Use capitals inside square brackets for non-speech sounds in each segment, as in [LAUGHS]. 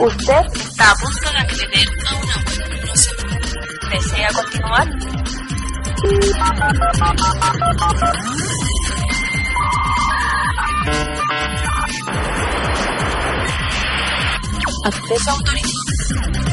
Usted está a punto de acceder a una web. ¿Desea continuar? Acceso autorizado.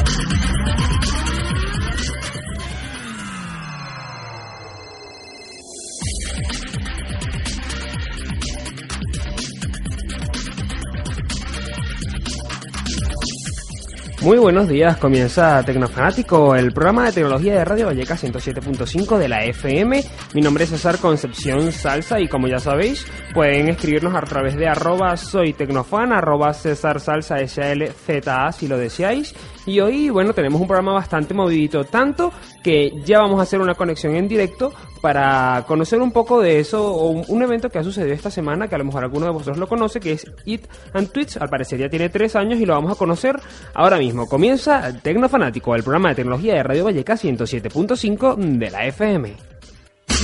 Muy buenos días, comienza Tecnofanático, el programa de tecnología de Radio Valleca 107.5 de la FM. Mi nombre es César Concepción Salsa y como ya sabéis, pueden escribirnos a través de arroba soy tecnofan, arroba César Salsa SLZA si lo deseáis. Y hoy, bueno, tenemos un programa bastante movidito, tanto que ya vamos a hacer una conexión en directo para conocer un poco de eso, o un, evento que ha sucedido esta semana, que a lo mejor alguno de vosotros lo conoce, que es It and Twitch, al parecer ya tiene tres años y lo vamos a conocer ahora mismo. Comienza Tecnofanático, el programa de tecnología de Radio Valleca 107.5 de la FM.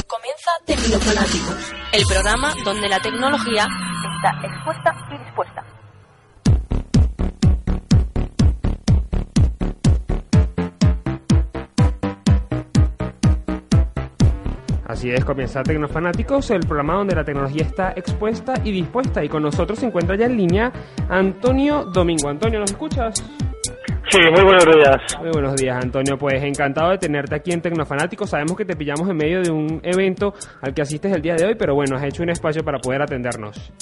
Comienza Tecnofanáticos, el programa donde la tecnología está expuesta y dispuesta. Así es, comienza Tecnofanáticos, el programa donde la tecnología está expuesta y dispuesta. Y con nosotros se encuentra ya en línea Antonio Domingo. Antonio, ¿nos escuchas? Sí, muy buenos días. Muy buenos días, Antonio. Pues encantado de tenerte aquí en Tecnofanáticos. Sabemos que te pillamos en medio de un evento al que asistes el día de hoy, pero bueno, has hecho un espacio para poder atendernos.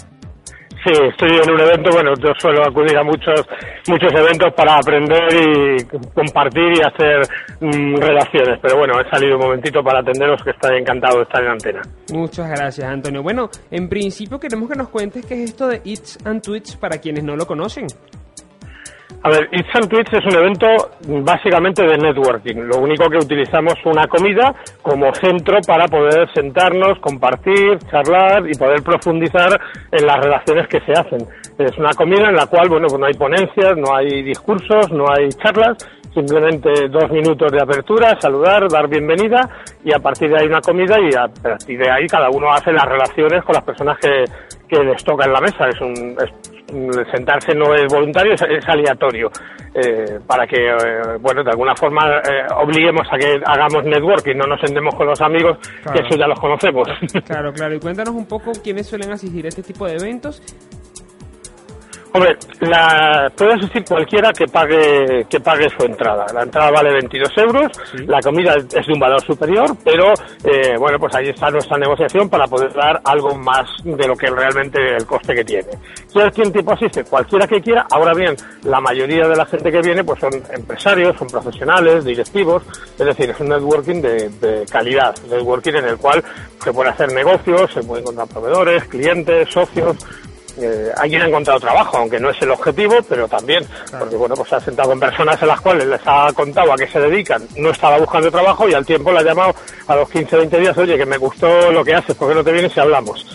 Sí, estoy en un evento, bueno, yo suelo acudir a muchos muchos eventos para aprender y compartir y hacer mm, relaciones, pero bueno, he salido un momentito para atenderos que estoy encantado de estar en antena. Muchas gracias, Antonio. Bueno, en principio queremos que nos cuentes qué es esto de It's and Twitch para quienes no lo conocen. A ver, It's and Twitch es un evento básicamente de networking. Lo único que utilizamos una comida como centro para poder sentarnos, compartir, charlar y poder profundizar en las relaciones que se hacen. Es una comida en la cual, bueno, pues no hay ponencias, no hay discursos, no hay charlas, simplemente dos minutos de apertura, saludar, dar bienvenida y a partir de ahí una comida y a partir de ahí cada uno hace las relaciones con las personas que, que les toca en la mesa. Es un, es, sentarse no es voluntario, es, es aleatorio, eh, para que, eh, bueno, de alguna forma eh, obliguemos a que hagamos networking, no nos sentemos con los amigos, Claro. que eso ya los conocemos. Claro, [LAUGHS] claro. Y cuéntanos un poco quiénes suelen asistir a este tipo de eventos. Hombre, la, puede asistir cualquiera que pague que pague su entrada. La entrada vale 22 euros, Sí. la comida es de un valor superior, pero eh, bueno, pues ahí está nuestra negociación para poder dar algo más de lo que realmente el coste que tiene. ¿Quién, quién tipo asiste? Cualquiera que quiera. Ahora bien, la mayoría de la gente que viene pues son empresarios, son profesionales, directivos, es decir, es un networking de, de calidad, networking en el cual se puede hacer negocios, se pueden encontrar proveedores, clientes, socios, eh, alguien ha encontrado trabajo, aunque no es el objetivo, pero también, porque bueno, pues se ha sentado con personas en las cuales les ha contado a qué se dedican, no estaba buscando trabajo y al tiempo le ha llamado a los 15, 20 días, oye, que me gustó lo que haces, ¿por qué no te vienes y hablamos?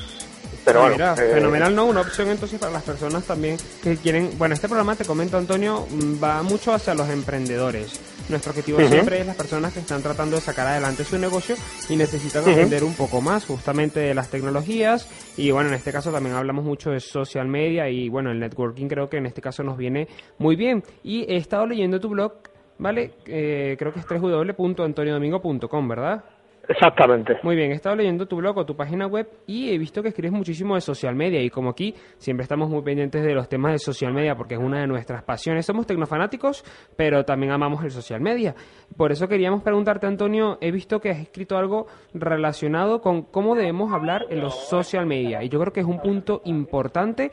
Pero bueno, mira, eh, fenomenal, ¿no? Una opción entonces para las personas también que quieren... Bueno, este programa, te comento, Antonio, mm, va mucho hacia los emprendedores. Nuestro objetivo siempre es las personas que están tratando de sacar adelante su negocio y necesitan aprender un poco más justamente de las tecnologías. Y bueno, en este caso también hablamos mucho de social media y bueno, el networking creo que en este caso nos viene muy bien. Y he estado leyendo tu blog, ¿vale? Eh, creo que es www.antoniodomingo.com, ¿verdad? Exactamente. Muy bien, he estado leyendo tu blog o tu página web y he visto que escribes muchísimo de social media y como aquí siempre estamos muy pendientes de los temas de social media porque es una de nuestras pasiones. Somos tecnofanáticos, pero también amamos el social media. Por eso queríamos preguntarte, Antonio, he visto que has escrito algo relacionado con cómo debemos hablar en los social media y yo creo que es un punto importante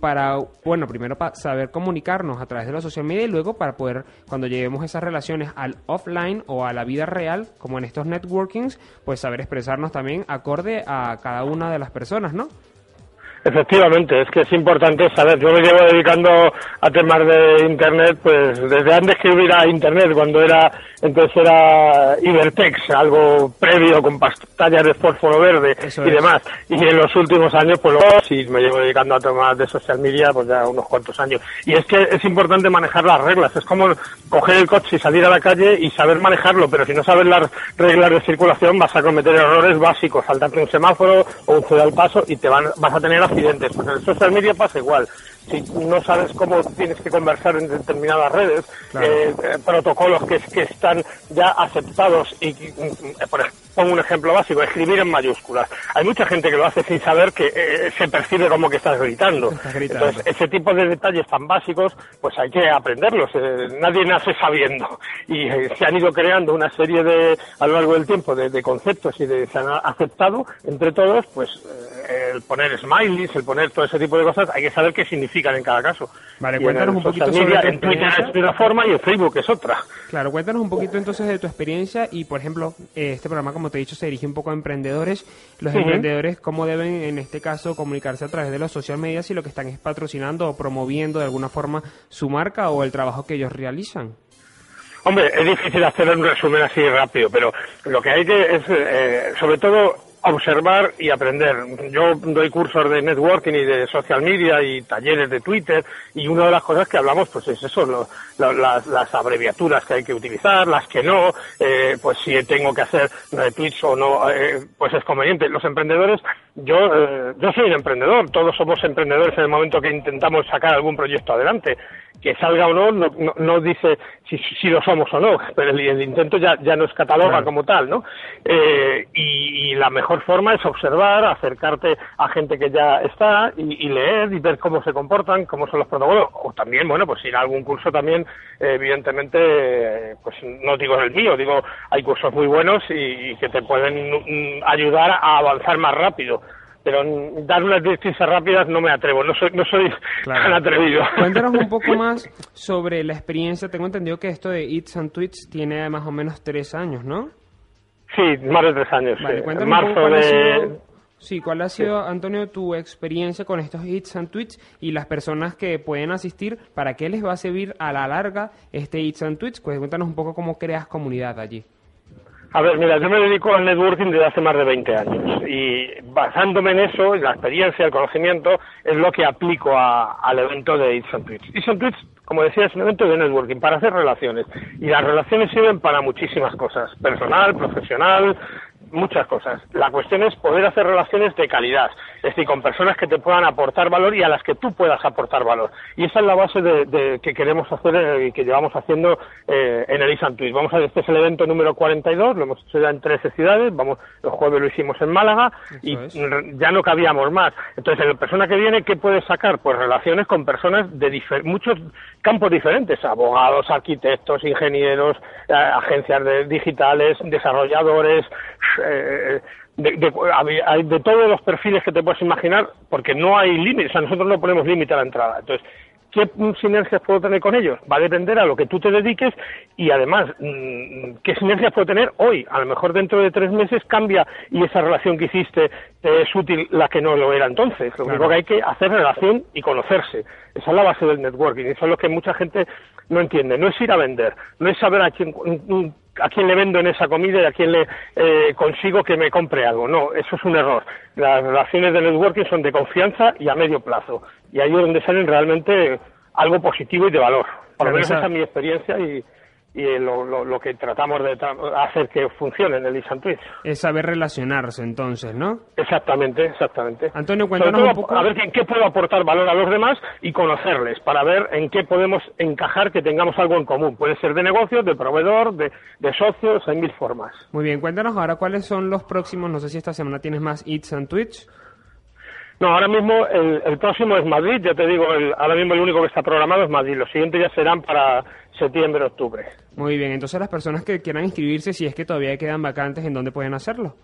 para, bueno, primero para saber comunicarnos a través de la social media y luego para poder, cuando llevemos esas relaciones al offline o a la vida real, como en estos networkings, pues saber expresarnos también acorde a cada una de las personas, ¿no? Efectivamente, es que es importante saber. Yo me llevo dedicando a temas de Internet, pues desde antes que hubiera Internet, cuando era, entonces era Ibertex, algo previo con pantallas de fósforo verde Eso y es. demás. Y en los últimos años, pues luego sí me llevo dedicando a temas de social media, pues ya unos cuantos años. Y es que es importante manejar las reglas. Es como coger el coche y salir a la calle y saber manejarlo, pero si no sabes las reglas de circulación vas a cometer errores básicos, saltarte un semáforo o un al paso y te van, vas a tener accidentes. Pues en el social media pasa igual. Si no sabes cómo tienes que conversar en determinadas redes, eh, eh, protocolos que, que están ya aceptados y, mm, por ejemplo, pongo un ejemplo básico, escribir en mayúsculas. Hay mucha gente que lo hace sin saber que eh, se percibe como que estás gritando. Entonces, ese tipo de detalles tan básicos, pues hay que aprenderlos. Eh, nadie nace sabiendo. Y eh, se han ido creando una serie de, a lo largo del tiempo, de, conceptos y de, se han aceptado entre todos, pues el poner smileys, el poner todo ese tipo de cosas, hay que saber qué significan en cada caso. Vale, cuéntanos un poquito sobre En Twitter es de una forma y en Facebook es otra. Claro, cuéntanos un poquito entonces de tu experiencia y, por ejemplo, este programa, como te he dicho, se dirige un poco a emprendedores. Los emprendedores, ¿cómo deben, en este caso, comunicarse a través de los social media si lo que están es patrocinando o promoviendo de alguna forma su marca o el trabajo que ellos realizan? Hombre, es difícil hacer un resumen así rápido, pero lo que hay que es, eh, sobre todo, observar y aprender. Yo doy cursos de networking y de social media y talleres de Twitter y una de las cosas que hablamos pues es eso, las, abreviaturas que hay que utilizar, las que no, eh, pues si tengo que hacer retweets o no, eh, pues es conveniente. Los emprendedores, yo, eh, yo soy un emprendedor, todos somos emprendedores en el momento que intentamos sacar algún proyecto adelante que salga o no, no, no, dice si, si, lo somos o no, pero el, intento ya, ya nos cataloga como tal, ¿no? Eh, y, la mejor forma es observar, acercarte a gente que ya está y, leer y ver cómo se comportan, cómo son los protocolos, o también, bueno, pues ir a algún curso también, evidentemente, pues no digo el mío, digo, hay cursos muy buenos y que te pueden mm, ayudar a avanzar más rápido pero dar unas directrices rápidas no me atrevo, no soy, no soy tan atrevido. Cuéntanos un poco [LAUGHS] más sobre la experiencia. Tengo entendido que esto de Eats and Tweets tiene más o menos tres años, ¿no? Sí, más de tres años. Vale, cuéntanos marzo de... Sí, ¿cuál ha sido, Antonio, tu experiencia con estos Eats and Tweets y las personas que pueden asistir? ¿Para qué les va a servir a la larga este Eats and Tweets? Pues cuéntanos un poco cómo creas comunidad allí. A ver, mira, yo me dedico al networking desde hace más de 20 años y basándome en eso, en la experiencia, el conocimiento, es lo que aplico al evento de It's on Twitch. It's on Twitch, como decía, es un evento de networking para hacer relaciones y las relaciones sirven para muchísimas cosas, personal, profesional, muchas cosas. La cuestión es poder hacer relaciones de calidad, es decir, con personas que te puedan aportar valor y a las que tú puedas aportar valor. Y esa es la base de, que queremos hacer eh, y que llevamos haciendo eh, en el ISAN Vamos a este es el evento número 42, lo hemos hecho ya en 13 ciudades, vamos, los jueves lo hicimos en Málaga y ya no cabíamos más. Entonces, la persona que viene, ¿qué puede sacar? Pues relaciones con personas de muchos campos diferentes, abogados, arquitectos, ingenieros, eh, agencias de, digitales, desarrolladores, eh, de, de, todos los perfiles que te puedes imaginar, porque no hay límites, o sea, nosotros no ponemos límite a la entrada. Entonces, ¿qué sinergias puedo tener con ellos? Va a depender a lo que tú te dediques y además, mm, ¿qué sinergias puedo tener hoy? A lo mejor dentro de tres meses cambia y esa relación que hiciste es útil la que no lo era entonces. Lo único que hay que hacer relación y conocerse. Esa es la base del networking. Eso es lo que mucha gente no entiende. No es ir a vender, no es saber a quién a quién le vendo en esa comida y a quién le eh, consigo que me compre algo. No, eso es un error. Las relaciones de networking son de confianza y a medio plazo. Y ahí es donde salen realmente algo positivo y de valor. Por lo menos esa es mi experiencia y, y lo, lo, que tratamos de hacer que funcione en el Isan Twitch. Es saber relacionarse entonces, ¿no? Exactamente, exactamente. Antonio, cuéntanos un poco... A ver en qué puedo aportar valor a los demás y conocerles para ver en qué podemos encajar que tengamos algo en común. Puede ser de negocios, de proveedor, de, de socios, en mil formas. Muy bien, cuéntanos ahora cuáles son los próximos, no sé si esta semana tienes más Eats and Twitch. No, ahora mismo el, próximo es Madrid, ya te digo, ahora mismo el único que está programado es Madrid. Los siguientes ya serán para septiembre, octubre. Muy bien, entonces las personas que quieran inscribirse, si es que todavía quedan vacantes, ¿en dónde pueden hacerlo?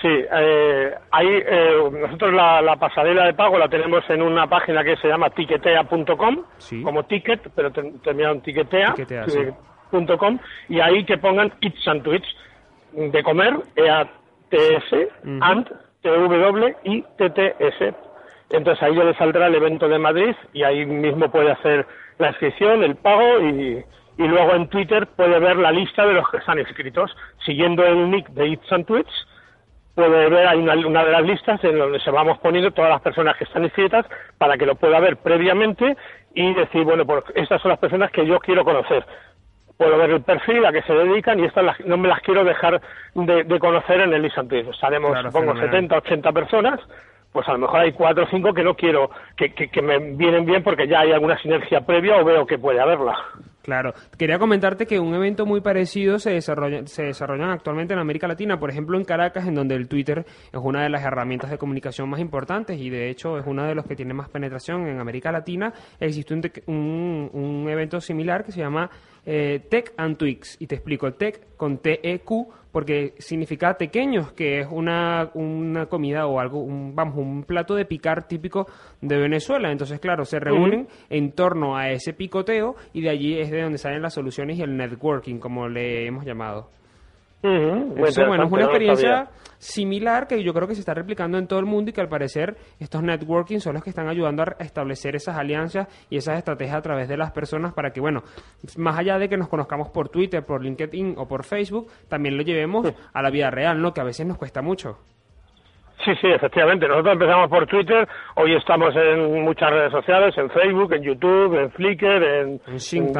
Sí, eh, ahí eh, nosotros la, pasarela de pago la tenemos en una página que se llama tiquetea.com, como ticket, pero terminado en tiquetea.com, y ahí que pongan Eat Sandwich de comer, E-A-T-S, and T-W-I-T-T-S. Entonces ahí ya le saldrá el evento de Madrid y ahí mismo puede hacer la inscripción, el pago y, y luego en Twitter puede ver la lista de los que están inscritos. Siguiendo el nick de It's and Tweets, puede ver hay una, una, de las listas en donde se vamos poniendo todas las personas que están inscritas para que lo pueda ver previamente y decir, bueno, pues estas son las personas que yo quiero conocer puedo ver el perfil a que se dedican y estas no me las quiero dejar de, conocer en el Isantis. Haremos, supongo, 70, 80 personas pues a lo mejor hay cuatro o cinco que no quiero, que, que, que me vienen bien porque ya hay alguna sinergia previa o veo que puede haberla. Claro, quería comentarte que un evento muy parecido se desarrolla, se desarrollan actualmente en América Latina, por ejemplo en Caracas, en donde el Twitter es una de las herramientas de comunicación más importantes y de hecho es uno de los que tiene más penetración en América Latina. Existe un, un, un evento similar que se llama eh, Tech and Twix y te explico, Tech con T-E-Q porque significa tequeños, que es una, una comida o algo, un, vamos, un plato de picar típico de Venezuela. Entonces, claro, se reúnen en torno a ese picoteo y de allí es de donde salen las soluciones y el networking, como le hemos llamado. Entonces, bueno, es una experiencia similar que yo creo que se está replicando en todo el mundo y que al parecer estos networking son los que están ayudando a establecer esas alianzas y esas estrategias a través de las personas para que, bueno, más allá de que nos conozcamos por Twitter, por LinkedIn o por Facebook, también lo llevemos a la vida real, ¿no? Que a veces nos cuesta mucho. Sí, sí, efectivamente. Nosotros empezamos por Twitter, hoy estamos en muchas redes sociales, en Facebook, en YouTube, en Flickr, en.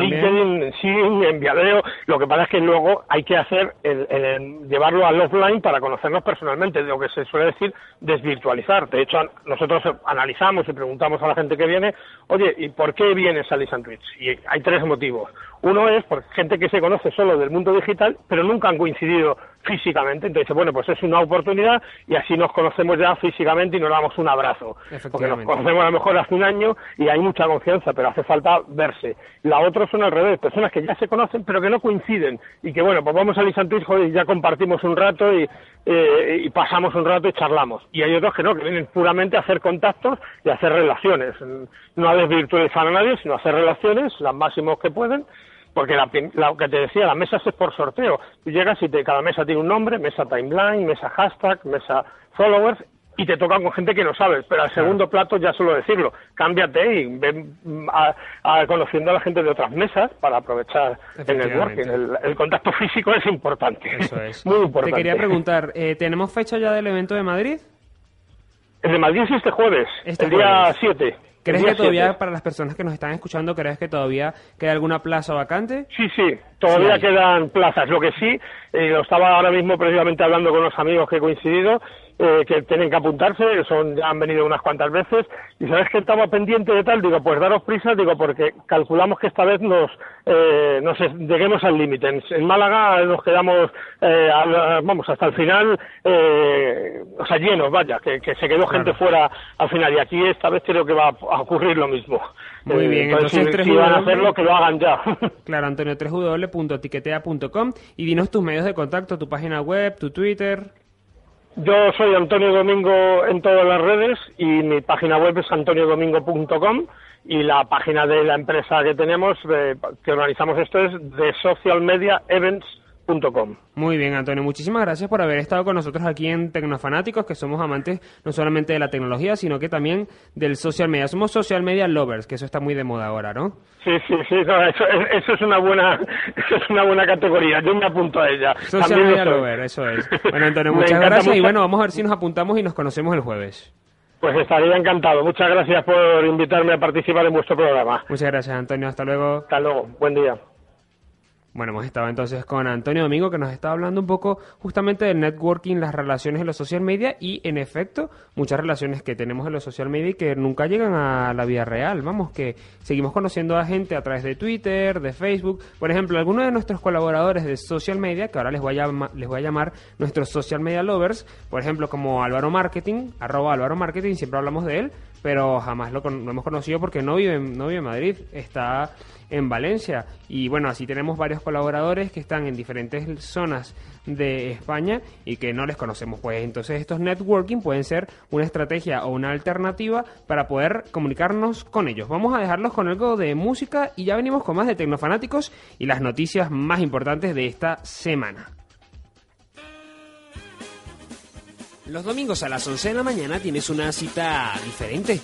LinkedIn, en Sing, en Viadeo. Lo que pasa es que luego hay que hacer el, el- llevarlo al offline para conocernos personalmente, lo que se suele decir desvirtualizar. De hecho, nosotros analizamos y preguntamos a la gente que viene, oye, ¿y por qué vienes a Listen Twitch? Y hay tres motivos. Uno es por gente que se conoce solo del mundo digital, pero nunca han coincidido físicamente. Entonces, bueno, pues es una oportunidad y así nos conocemos ya físicamente y nos damos un abrazo. Porque nos conocemos a lo mejor hace un año y hay mucha confianza, pero hace falta verse. La otra son al revés, personas que ya se conocen pero que no coinciden y que, bueno, pues vamos a Lisan Twitch joder, y ya compartimos un rato y, eh, y pasamos un rato y charlamos. Y hay otros que no, que vienen puramente a hacer contactos y a hacer relaciones. No a desvirtualizar a nadie, sino a hacer relaciones, las máximos que pueden porque la, la que te decía, las mesas es por sorteo. Tú llegas y te, cada mesa tiene un nombre, mesa timeline, mesa hashtag, mesa followers, y te tocan con gente que no sabes. Pero al segundo plato ya suelo decirlo, cámbiate y ven a- a- conociendo a la gente de otras mesas para aprovechar el networking. El, el contacto físico es importante. Eso es. [LAUGHS] Muy importante. Te quería preguntar, eh, ¿tenemos fecha ya del evento de Madrid? El de Madrid es este jueves, Este el día jueves. 7. ¿Crees que todavía, 7. para las personas que nos están escuchando, crees que todavía queda alguna plaza vacante? Sí, sí, todavía Sí quedan plazas. Lo que sí, eh, lo estaba ahora mismo precisamente hablando con los amigos que he coincidido, eh, que tienen que apuntarse, son han venido unas cuantas veces, y sabes que estaba pendiente de tal, digo, pues daros prisa, digo, porque calculamos que esta vez nos, eh, nos lleguemos al límite. En, en Málaga nos quedamos, eh, al- vamos, hasta el final, eh, o sea, llenos, vaya, que, que se quedó gente fuera al final, y aquí esta vez creo que va a ocurrir lo mismo. Muy Eh, bien, entonces, si- tres si van a hacerlo, que lo hagan ya. [LAUGHS] Claro, Antonio, www.tiquetea.com y dinos tus medios de contacto, tu página web, tu Twitter. Yo soy Antonio Domingo en todas las redes y mi página web es antoniodomingo.com y la página de la empresa que tenemos, eh, que organizamos esto, es de socialmediaevents.com. Muy bien, Antonio, muchísimas gracias por haber estado con nosotros aquí en Tecnofanáticos, que somos amantes no solamente de la tecnología, sino que también del social media. Somos social media lovers, que eso está muy de moda ahora, ¿no? Sí, sí, sí, no, eso, eso es una buena, eso es una buena categoría. Yo me apunto a ella. Social También media lover, eso es. Bueno, Antonio, [LAUGHS] muchas gracias y bueno, vamos a ver si nos apuntamos y nos conocemos el jueves. Pues estaría encantado. Muchas gracias por invitarme a participar en vuestro programa. Muchas gracias, Antonio. Hasta luego. Hasta luego. Buen día. Bueno, hemos estado entonces con Antonio Domingo que nos está hablando un poco justamente del networking, las relaciones en los social media y en efecto muchas relaciones que tenemos en los social media y que nunca llegan a la vida real. Vamos, que seguimos conociendo a gente a través de Twitter, de Facebook. Por ejemplo, algunos de nuestros colaboradores de social media, que ahora les voy a, les voy a llamar nuestros social media lovers, por ejemplo, como Álvaro Marketing, arroba Álvaro Marketing, siempre hablamos de él, pero jamás lo, lo hemos conocido porque no vive, no vive en Madrid, está en Valencia. Y bueno, así tenemos varios colaboradores que están en diferentes zonas de España y que no les conocemos. Pues entonces estos networking pueden ser una estrategia o una alternativa para poder comunicarnos con ellos. Vamos a dejarlos con algo de música y ya venimos con más de Tecnofanáticos y las noticias más importantes de esta semana. Los domingos a las 11 de la mañana tienes una cita diferente.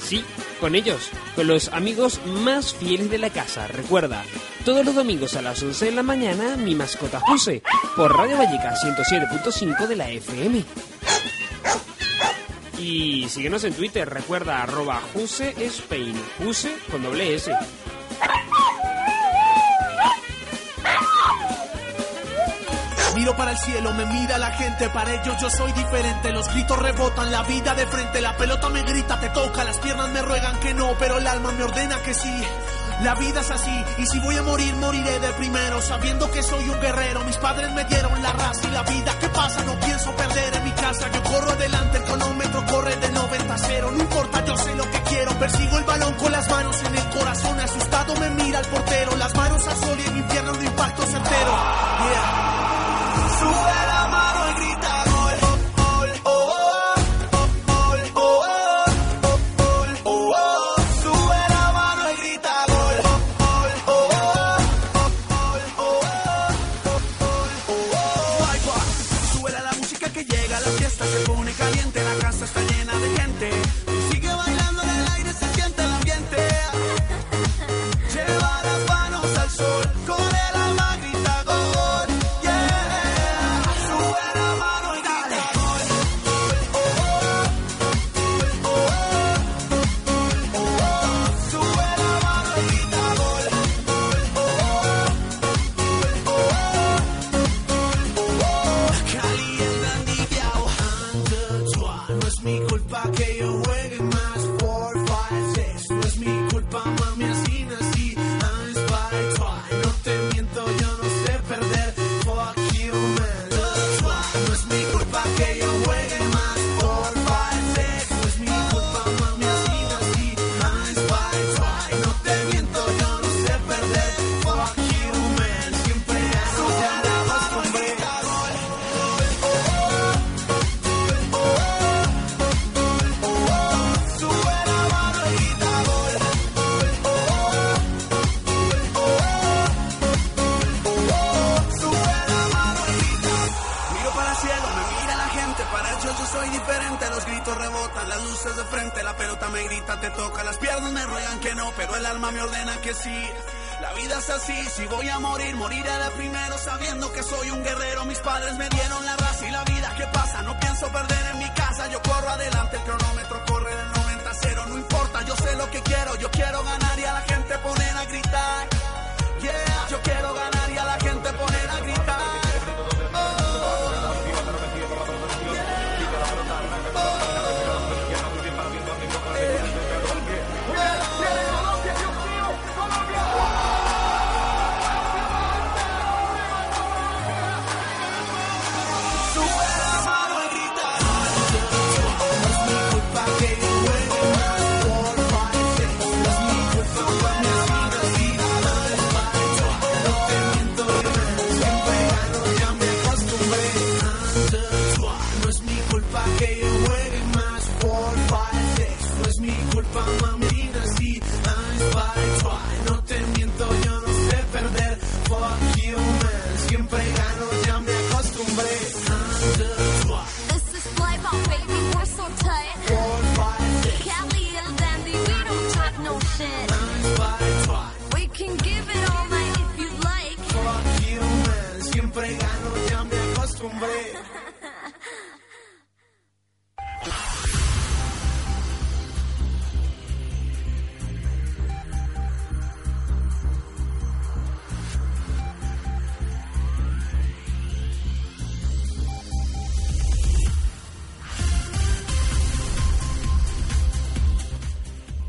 Sí, con ellos, con los amigos más fieles de la casa. Recuerda, todos los domingos a las 11 de la mañana, mi mascota Juse, por Radio Valleca 107.5 de la FM. Y síguenos en Twitter, recuerda arroba Juse Spain, Juse con doble S. Miro para el cielo, me mira la gente, para ellos yo soy diferente. Los gritos rebotan, la vida de frente, la pelota me grita, te toca, las piernas me ruegan que no, pero el alma me ordena que sí. La vida es así, y si voy a morir, moriré de primero, sabiendo que soy un guerrero. Mis padres me dieron la raza y la vida. ¿Qué pasa? No pienso gritos rebotan, las luces de frente, la pelota me grita, te toca, las piernas me ruegan que no, pero el alma me ordena que sí. La vida es así, si voy a morir, moriré de primero sabiendo que soy un guerrero. Mis padres me dieron la raza y la vida, ¿qué pasa? No pienso perder en mi casa, yo corro adelante, el cronómetro corre del 90 a 0. No importa, yo sé lo que quiero, yo quiero ganar y a la gente poner a gritar.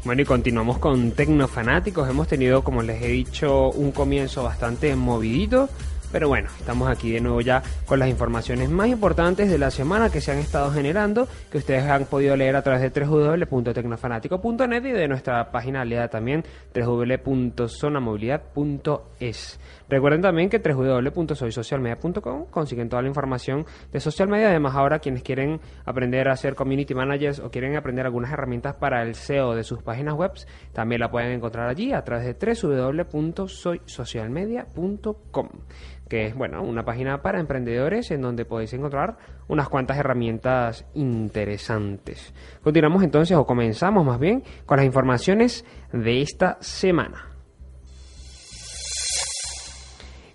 Bueno, y continuamos con Tecnofanáticos. Hemos tenido, como les he dicho, un comienzo bastante movidito. Pero bueno, estamos aquí de nuevo ya con las informaciones más importantes de la semana que se han estado generando, que ustedes han podido leer a través de www.tecnofanático.net y de nuestra página aliada también, www.zonamovilidad.es. Recuerden también que www.soysocialmedia.com consiguen toda la información de social media. Además, ahora quienes quieren aprender a ser community managers o quieren aprender algunas herramientas para el SEO de sus páginas web, también la pueden encontrar allí a través de www.soysocialmedia.com que es bueno una página para emprendedores en donde podéis encontrar unas cuantas herramientas interesantes. Continuamos entonces o comenzamos más bien con las informaciones de esta semana.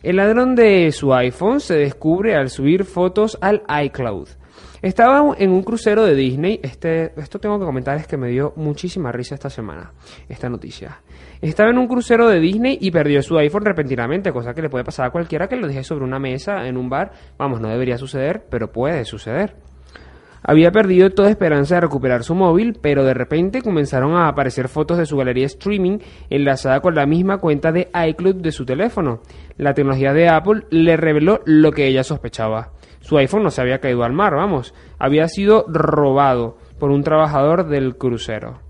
El ladrón de su iPhone se descubre al subir fotos al iCloud. Estaba en un crucero de Disney. Este, esto tengo que comentar, es que me dio muchísima risa esta semana, esta noticia. Estaba en un crucero de Disney y perdió su iPhone repentinamente, cosa que le puede pasar a cualquiera que lo deje sobre una mesa en un bar. Vamos, no debería suceder, pero puede suceder. Había perdido toda esperanza de recuperar su móvil, pero de repente comenzaron a aparecer fotos de su galería streaming enlazada con la misma cuenta de iCloud de su teléfono. La tecnología de Apple le reveló lo que ella sospechaba. Su iPhone no se había caído al mar, vamos, había sido robado por un trabajador del crucero.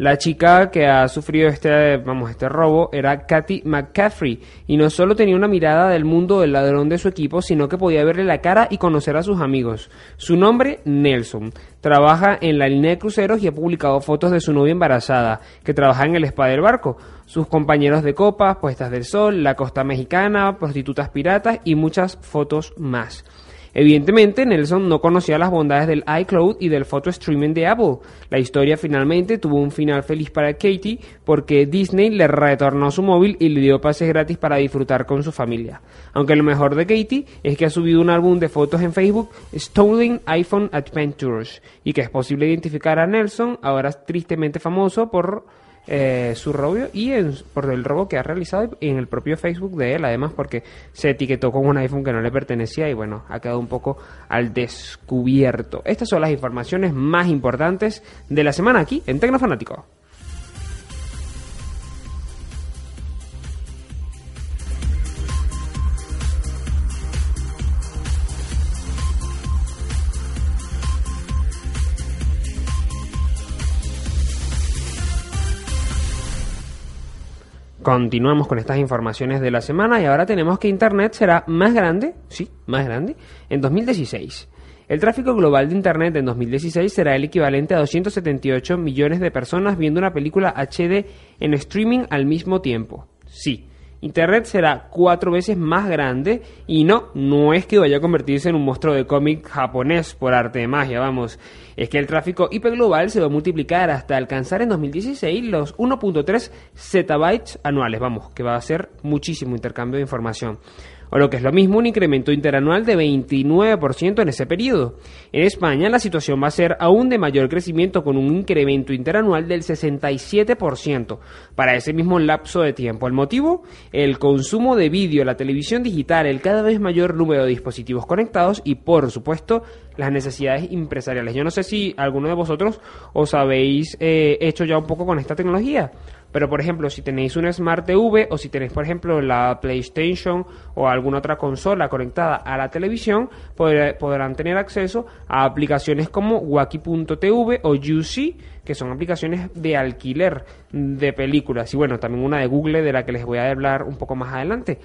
La chica que ha sufrido este, vamos, este robo era Kathy McCaffrey y no solo tenía una mirada del mundo del ladrón de su equipo, sino que podía verle la cara y conocer a sus amigos. Su nombre, Nelson. Trabaja en la línea de cruceros y ha publicado fotos de su novia embarazada, que trabaja en el spa del barco, sus compañeros de copas, puestas del sol, la costa mexicana, prostitutas piratas y muchas fotos más. Evidentemente, Nelson no conocía las bondades del iCloud y del photo streaming de Apple. La historia finalmente tuvo un final feliz para Katie porque Disney le retornó su móvil y le dio pases gratis para disfrutar con su familia. Aunque lo mejor de Katie es que ha subido un álbum de fotos en Facebook, Stolen iPhone Adventures, y que es posible identificar a Nelson, ahora tristemente famoso por eh, su robo y en- por el robo que ha realizado en el propio Facebook de él, además porque se etiquetó con un iPhone que no le pertenecía y bueno, ha quedado un poco al descubierto. Estas son las informaciones más importantes de la semana aquí en Tecnofanático. Continuamos con estas informaciones de la semana y ahora tenemos que Internet será más grande, sí, más grande, en 2016. El tráfico global de Internet en 2016 será el equivalente a 278 millones de personas viendo una película HD en streaming al mismo tiempo. Sí, Internet será cuatro veces más grande y no, no es que vaya a convertirse en un monstruo de cómic japonés por arte de magia, vamos. Es que el tráfico IP global se va a multiplicar hasta alcanzar en 2016 los 1.3 zettabytes anuales, vamos, que va a ser muchísimo intercambio de información o lo que es lo mismo un incremento interanual de 29% en ese periodo. En España la situación va a ser aún de mayor crecimiento con un incremento interanual del 67% para ese mismo lapso de tiempo. El motivo, el consumo de vídeo, la televisión digital, el cada vez mayor número de dispositivos conectados y por supuesto las necesidades empresariales. Yo no sé si alguno de vosotros os habéis eh, hecho ya un poco con esta tecnología. Pero, por ejemplo, si tenéis un Smart TV o si tenéis, por ejemplo, la PlayStation o alguna otra consola conectada a la televisión, podrá- podrán tener acceso a aplicaciones como Waki.tv o UC, que son aplicaciones de alquiler de películas. Y bueno, también una de Google de la que les voy a hablar un poco más adelante.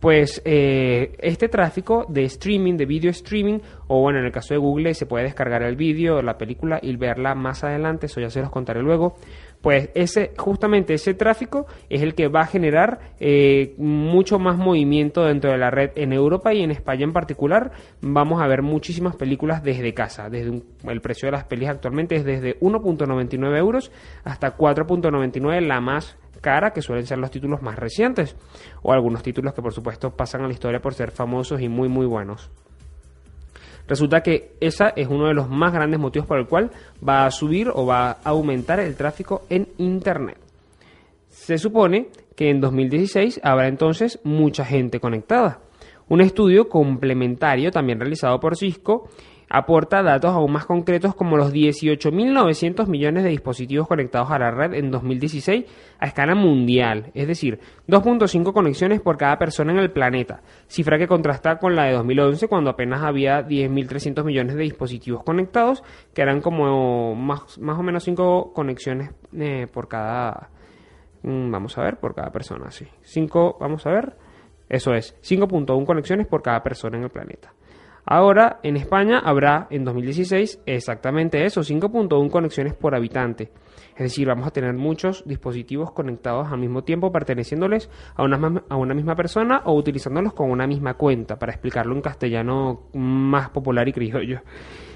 Pues eh, este tráfico de streaming, de video streaming, o bueno, en el caso de Google se puede descargar el vídeo, la película y verla más adelante, eso ya se los contaré luego. Pues ese, justamente ese tráfico es el que va a generar eh, mucho más movimiento dentro de la red en Europa y en España en particular. Vamos a ver muchísimas películas desde casa. Desde un- el precio de las pelis actualmente es desde 1.99 euros hasta 4.99 la más cara, que suelen ser los títulos más recientes, o algunos títulos que por supuesto pasan a la historia por ser famosos y muy muy buenos. Resulta que esa es uno de los más grandes motivos por el cual va a subir o va a aumentar el tráfico en Internet. Se supone que en 2016 habrá entonces mucha gente conectada. Un estudio complementario también realizado por Cisco aporta datos aún más concretos como los 18.900 millones de dispositivos conectados a la red en 2016 a escala mundial, es decir, 2.5 conexiones por cada persona en el planeta, cifra que contrasta con la de 2011 cuando apenas había 10.300 millones de dispositivos conectados, que eran como más, más o menos 5 conexiones eh, por cada... mm, Vamos a ver, por cada persona, sí. 5, vamos a ver. Eso es, 5.1 conexiones por cada persona en el planeta. Ahora, en España habrá en 2016 exactamente eso, 5.1 conexiones por habitante. Es decir, vamos a tener muchos dispositivos conectados al mismo tiempo perteneciéndoles a una, a una misma persona o utilizándolos con una misma cuenta, para explicarlo en castellano más popular y criollo.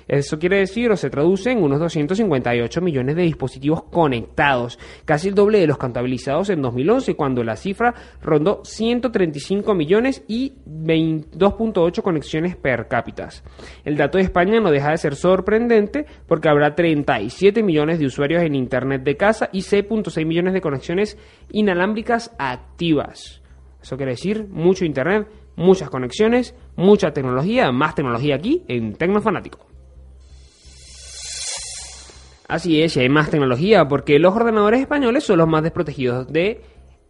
Eso quiere decir o se traduce en unos 258 millones de dispositivos conectados, casi el doble de los contabilizados en 2011, cuando la cifra rondó 135 millones y 22.8 conexiones per cápita. El dato de España no deja de ser sorprendente porque habrá 37 millones de usuarios en Internet de casa y 6.6 millones de conexiones inalámbricas activas. Eso quiere decir mucho Internet, muchas conexiones, mucha tecnología, más tecnología aquí en Tecnofanático. Así es, y hay más tecnología porque los ordenadores españoles son los más desprotegidos de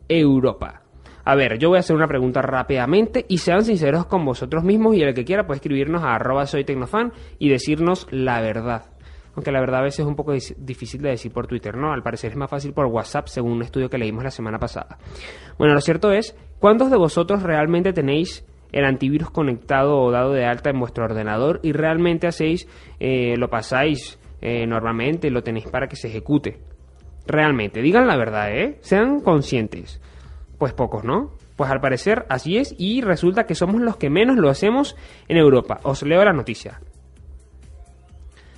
Europa. A ver, yo voy a hacer una pregunta rápidamente y sean sinceros con vosotros mismos y el que quiera puede escribirnos a arroba soy tecnofan y decirnos la verdad. Aunque la verdad a veces es un poco difícil de decir por Twitter, ¿no? Al parecer es más fácil por WhatsApp según un estudio que leímos la semana pasada. Bueno, lo cierto es, ¿cuántos de vosotros realmente tenéis el antivirus conectado o dado de alta en vuestro ordenador y realmente hacéis, eh, lo pasáis eh, normalmente, lo tenéis para que se ejecute? Realmente, digan la verdad, ¿eh? Sean conscientes. Pues pocos, ¿no? Pues al parecer así es y resulta que somos los que menos lo hacemos en Europa. Os leo la noticia.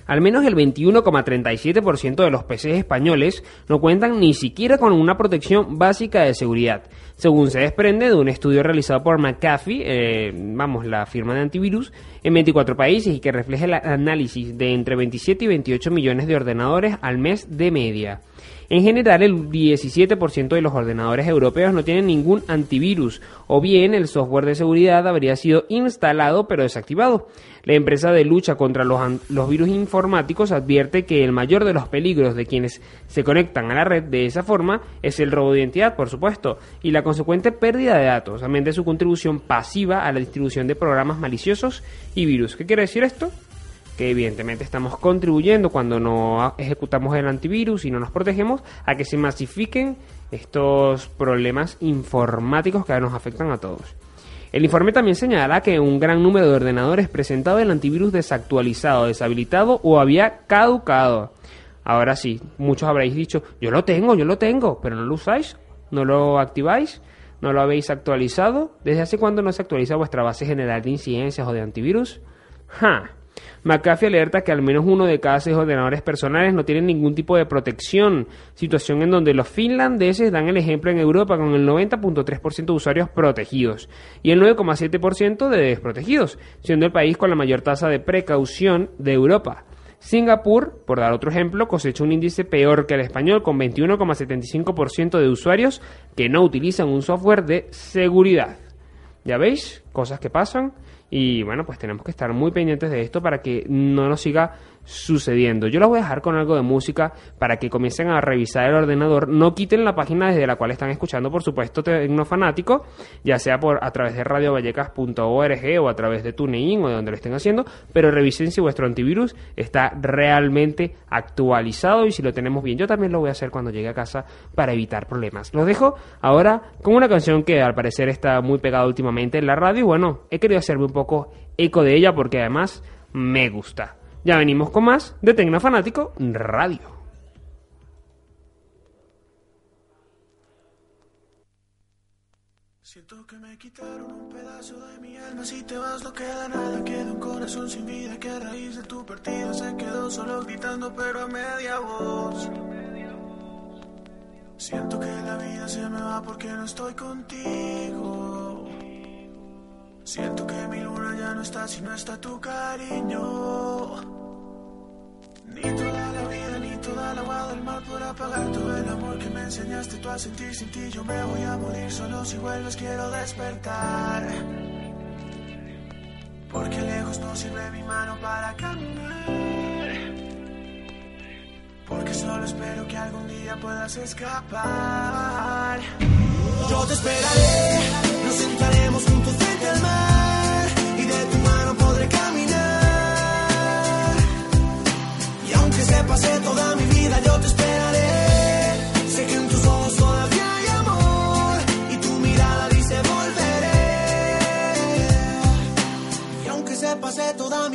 Al menos el 21,37% de los PCs españoles no cuentan ni siquiera con una protección básica de seguridad, según se desprende de un estudio realizado por McAfee, eh, vamos, la firma de antivirus, en 24 países y que refleja el análisis de entre 27 y 28 millones de ordenadores al mes de media. En general, el 17% de los ordenadores europeos no tienen ningún antivirus, o bien el software de seguridad habría sido instalado pero desactivado. La empresa de lucha contra los, los virus informáticos advierte que el mayor de los peligros de quienes se conectan a la red de esa forma es el robo de identidad, por supuesto, y la consecuente pérdida de datos, amén de su contribución pasiva a la distribución de programas maliciosos y virus. ¿Qué quiere decir esto? Que evidentemente estamos contribuyendo cuando no ejecutamos el antivirus y no nos protegemos a que se masifiquen estos problemas informáticos que nos afectan a todos. El informe también señala que un gran número de ordenadores presentaba el antivirus desactualizado, deshabilitado o había caducado. Ahora sí, muchos habréis dicho, yo lo tengo, yo lo tengo, pero no lo usáis, no lo activáis, no lo habéis actualizado. ¿Desde hace cuándo no se actualiza vuestra base general de incidencias o de antivirus? ¡Ja! McAfee alerta que al menos uno de cada seis ordenadores personales no tienen ningún tipo de protección, situación en donde los finlandeses dan el ejemplo en Europa con el 90.3% de usuarios protegidos y el 9,7% de desprotegidos, siendo el país con la mayor tasa de precaución de Europa. Singapur, por dar otro ejemplo, cosecha un índice peor que el español con 21,75% de usuarios que no utilizan un software de seguridad. Ya veis, cosas que pasan y bueno, pues tenemos que estar muy pendientes de esto para que no nos siga sucediendo. Yo los voy a dejar con algo de música para que comiencen a revisar el ordenador. No quiten la página desde la cual están escuchando, por supuesto, Tecnofanático, ya sea por a través de radiovallecas.org o a través de TuneIn o de donde lo estén haciendo, pero revisen si vuestro antivirus está realmente actualizado y si lo tenemos bien. Yo también lo voy a hacer cuando llegue a casa para evitar problemas. Los dejo ahora con una canción que al parecer está muy pegada últimamente en la radio y bueno, he querido hacerme un poco eco de ella porque además me gusta. Ya venimos con más de Tecnofanático Radio. Siento que me quitaron un pedazo de mi alma. Si te vas, no queda nada. Queda un corazón sin vida que a raíz de tu partida se quedó solo gritando, pero a media voz. Siento que la vida se me va porque no estoy contigo. Siento que mi luna ya no está si no está tu cariño. Ni toda la vida, ni toda la agua del mar podrá pagar todo el amor que me enseñaste tú a sentir sin ti. Yo me voy a morir solo si vuelves, quiero despertar. Porque lejos no sirve mi mano para caminar. Porque solo espero que algún día puedas escapar. Yo te esperaré, nos sentaremos juntos frente al mar. Y de tu mano podré caminar. Y aunque se pase toda mi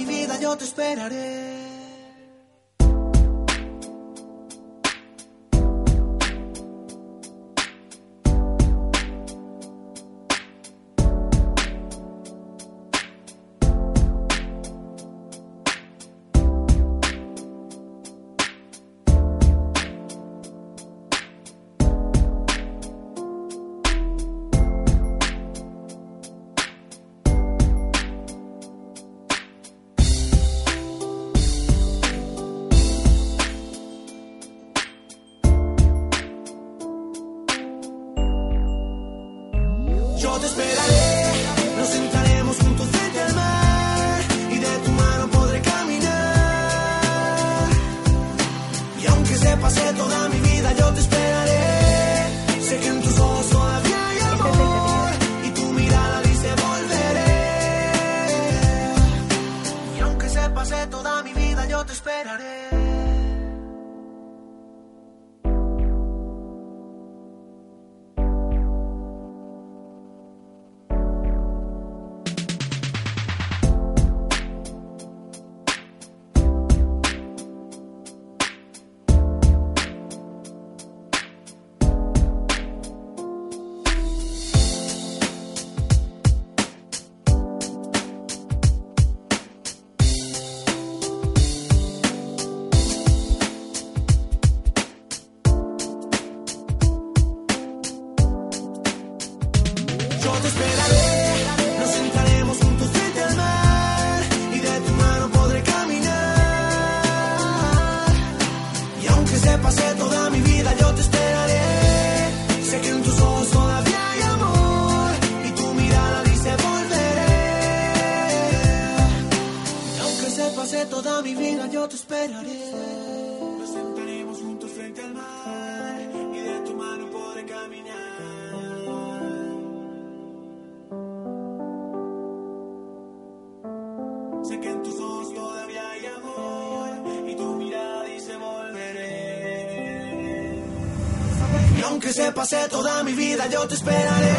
vida, yo te esperaré. Yo te esperaré.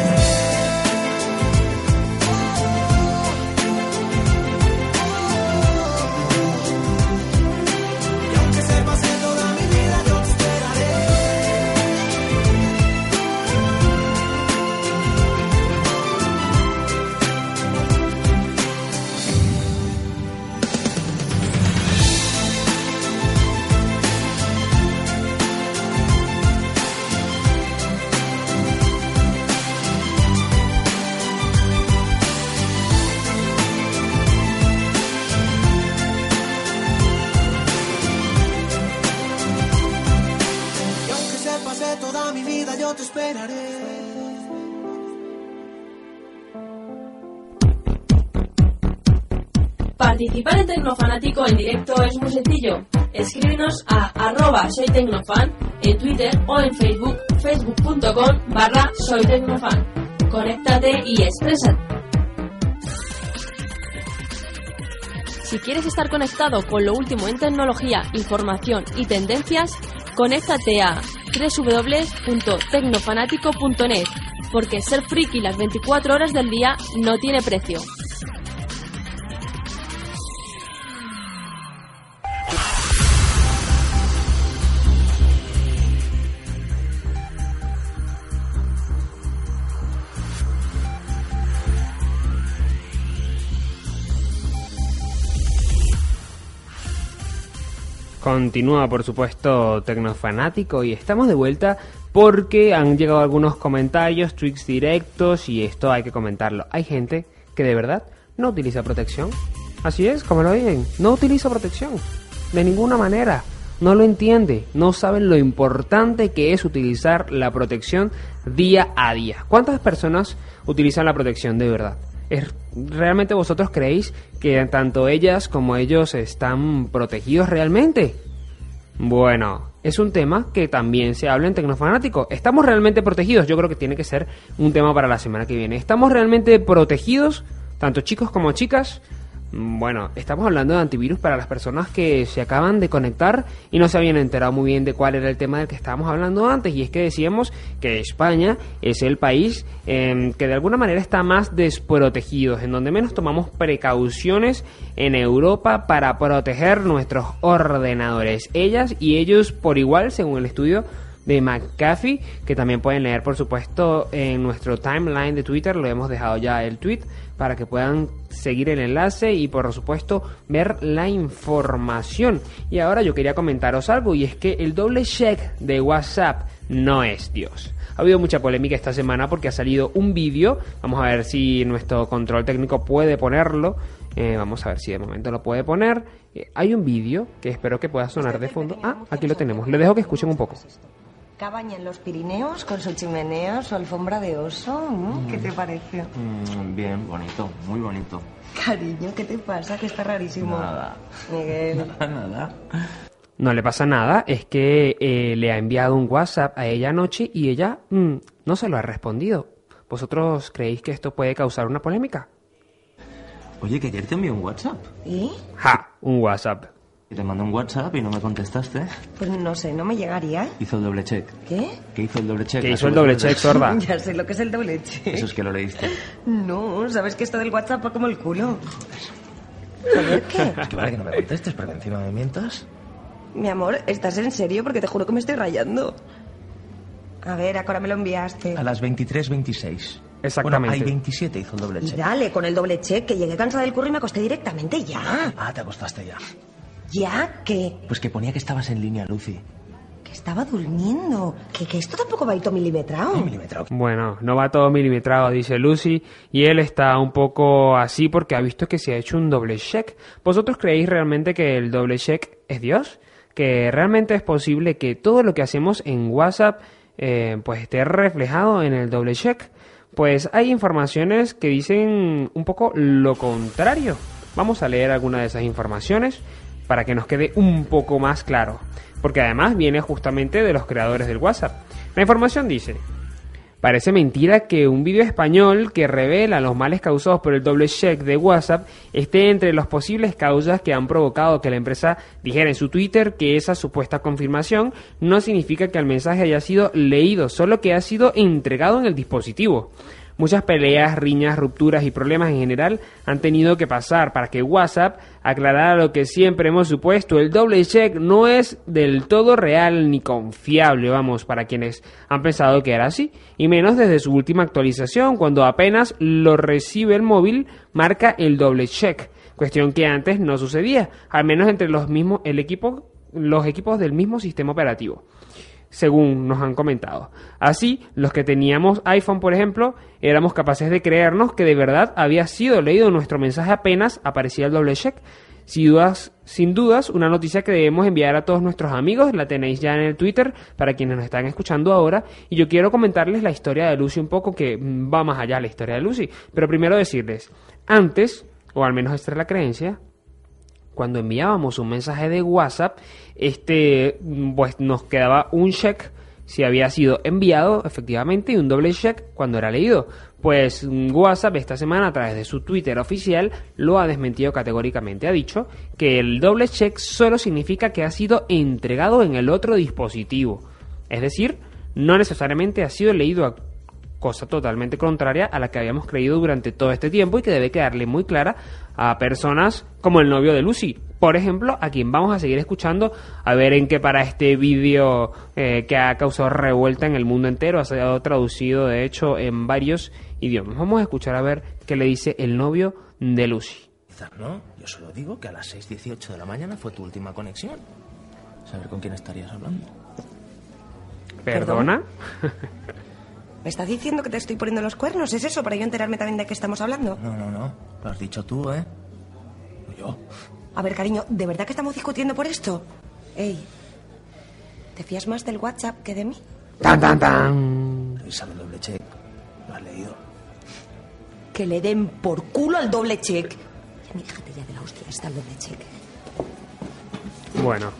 Participar en Tecnofanático en directo es muy sencillo. Escríbenos a arroba soy tecnofan en Twitter o en Facebook, facebook.com barra soy tecnofan. Conéctate y exprésate. Si quieres estar conectado con lo último en tecnología, información y tendencias, conéctate a www.tecnofanático.net, porque ser friki las 24 horas del día no tiene precio. Continúa, por supuesto, Tecnofanático y estamos de vuelta porque han llegado algunos comentarios, tweets directos y esto hay que comentarlo. Hay gente que de verdad no utiliza protección. Así es, como lo oyen, no utiliza protección. De ninguna manera. No lo entiende, no saben lo importante que es utilizar la protección día a día. ¿Cuántas personas utilizan la protección de verdad? ¿Es, ¿Realmente vosotros creéis que tanto ellas como ellos están protegidos realmente? Bueno, es un tema que también se habla en Tecnofanático. ¿Estamos realmente protegidos? Yo creo que tiene que ser un tema para la semana que viene. ¿Estamos realmente protegidos, tanto chicos como chicas? Bueno, estamos hablando de antivirus para las personas que se acaban de conectar y no se habían enterado muy bien de cuál era el tema del que estábamos hablando antes. Y es que decíamos que España es el país em, que de alguna manera está más desprotegido, en donde menos tomamos precauciones en Europa para proteger nuestros ordenadores. Ellas y ellos por igual, según el estudio de McAfee, que también pueden leer, por supuesto, en nuestro timeline de Twitter. Lo hemos dejado ya el tweet para que puedan seguir el enlace y, por supuesto, ver la información. Y ahora yo quería comentaros algo, y es que el doble check de WhatsApp no es Dios. Ha habido mucha polémica esta semana porque ha salido un vídeo. Vamos a ver si nuestro control técnico puede ponerlo. Eh, vamos a ver si de momento lo puede poner. Eh, hay un vídeo que espero que pueda sonar de fondo. Ah, aquí lo tenemos. Le dejo que escuchen un poco. Cabaña en los Pirineos con su chimenea, su alfombra de oso. ¿no? ¿Qué te pareció? Mm, bien, bonito, muy bonito. Cariño, ¿qué te pasa? Que está rarísimo. Nada. Miguel. [LAUGHS] Nada. No le pasa nada, es que eh, le ha enviado un WhatsApp a ella anoche y ella mm, no se lo ha respondido. ¿Vosotros creéis que esto puede causar una polémica? Oye, que ayer te envié un WhatsApp. ¿Y? ¡Ja! Un WhatsApp. Y te mandé un WhatsApp y no me contestaste. Pues no sé, no me llegaría. Hizo el doble check. ¿Qué? ¿Qué hizo el doble check? Que Las hizo el doble check, sorda. [LAUGHS] Ya sé lo que es el doble check. Eso es que lo leíste. No, sabes que esto del WhatsApp va como el culo. Joder, ¿qué? [LAUGHS] Es que vale que no me contestes, pero que encima me mientas. Mi amor, ¿estás en serio? Porque te juro que me estoy rayando. A ver, ahora me lo enviaste. A las 23.26. Exactamente. Bueno, hay 27 hizo el doble Y check. dale, con el doble check, que llegué cansada del curro y me acosté directamente ya. Ah, te acostaste ya. ¿Ya qué? Pues que ponía que estabas en línea, Lucy. Que estaba durmiendo. Que, que esto tampoco va a ir todo milimetrado. Un milímetro. Bueno, no va todo milimetrado, dice Lucy, y él está un poco así porque ha visto que se ha hecho un doble check. ¿Vosotros creéis realmente que el doble check es Dios? ¿Que realmente es posible que todo lo que hacemos en WhatsApp eh, pues esté reflejado en el doble check? Pues hay informaciones que dicen un poco lo contrario. Vamos a leer alguna de esas informaciones para que nos quede un poco más claro. Porque además viene justamente de los creadores del WhatsApp. La información dice, Parece mentira que un vídeo español que revela los males causados por el doble check de WhatsApp esté entre las posibles causas que han provocado que la empresa dijera en su Twitter que esa supuesta confirmación no significa que el mensaje haya sido leído, solo que ha sido entregado en el dispositivo. Muchas peleas, riñas, rupturas y problemas en general han tenido que pasar para que WhatsApp aclarara lo que siempre hemos supuesto. El doble check no es del todo real ni confiable, vamos, para quienes han pensado que era así. Y menos desde su última actualización, cuando apenas lo recibe el móvil, marca el doble check. Cuestión que antes no sucedía, al menos entre los mismos, el equipo, los equipos del mismo sistema operativo según nos han comentado. Así, los que teníamos iPhone, por ejemplo, éramos capaces de creernos que de verdad había sido leído nuestro mensaje apenas aparecía el doble check. Sin dudas, sin dudas, una noticia que debemos enviar a todos nuestros amigos, la tenéis ya en el Twitter para quienes nos están escuchando ahora, y yo quiero comentarles la historia de Lucy un poco que va más allá de la historia de Lucy, pero primero decirles, antes, o al menos esta es la creencia, cuando enviábamos un mensaje de WhatsApp, este pues nos quedaba un check si había sido enviado efectivamente y un doble check cuando era leído. Pues WhatsApp esta semana a través de su Twitter oficial lo ha desmentido categóricamente. Ha dicho que el doble check solo significa que ha sido entregado en el otro dispositivo. Es decir, no necesariamente ha sido leído cosa totalmente contraria a la que habíamos creído durante todo este tiempo y que debe quedarle muy clara a personas como el novio de Lucy, por ejemplo, a quien vamos a seguir escuchando a ver en qué para este vídeo eh, que ha causado revuelta en el mundo entero, ha sido traducido de hecho en varios idiomas. Vamos a escuchar a ver qué le dice el novio de Lucy. ¿No? Yo solo digo que a las 6.18 de la mañana fue tu última conexión. Saber con quién estarías hablando. ¿Perdona? [LAUGHS] ¿Me estás diciendo que te estoy poniendo los cuernos? ¿Es eso? Para yo enterarme también de qué estamos hablando. No, no, no. Lo has dicho tú, ¿eh? No yo. A ver, cariño, ¿de verdad que estamos discutiendo por esto? Ey, ¿te fías más del WhatsApp que de mí? ¡Tan, tan, tan! Revisa el doble check. Lo has leído. Que le den por culo al doble check. Ya, mira, ya de la hostia, está el doble check. Bueno,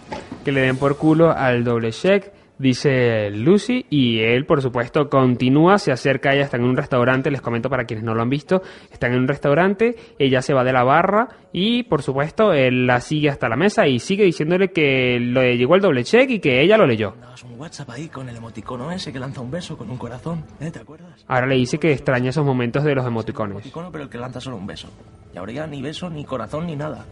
que le den por culo al doble check, dice Lucy, y él, por supuesto, continúa, se acerca a ella, están en un restaurante, les comento para quienes no lo han visto, están en un restaurante, ella se va de la barra y, por supuesto, él la sigue hasta la mesa y sigue diciéndole que le llegó el doble check y que ella lo leyó. Mandabas un WhatsApp ahí con el emoticono ese que lanza un beso con un corazón, ¿eh? ¿Te acuerdas? Ahora le dice que extraña esos momentos de los emoticones. Emoticono, pero el que lanza solo un beso. Y ahora ya ni beso, ni corazón, ni nada.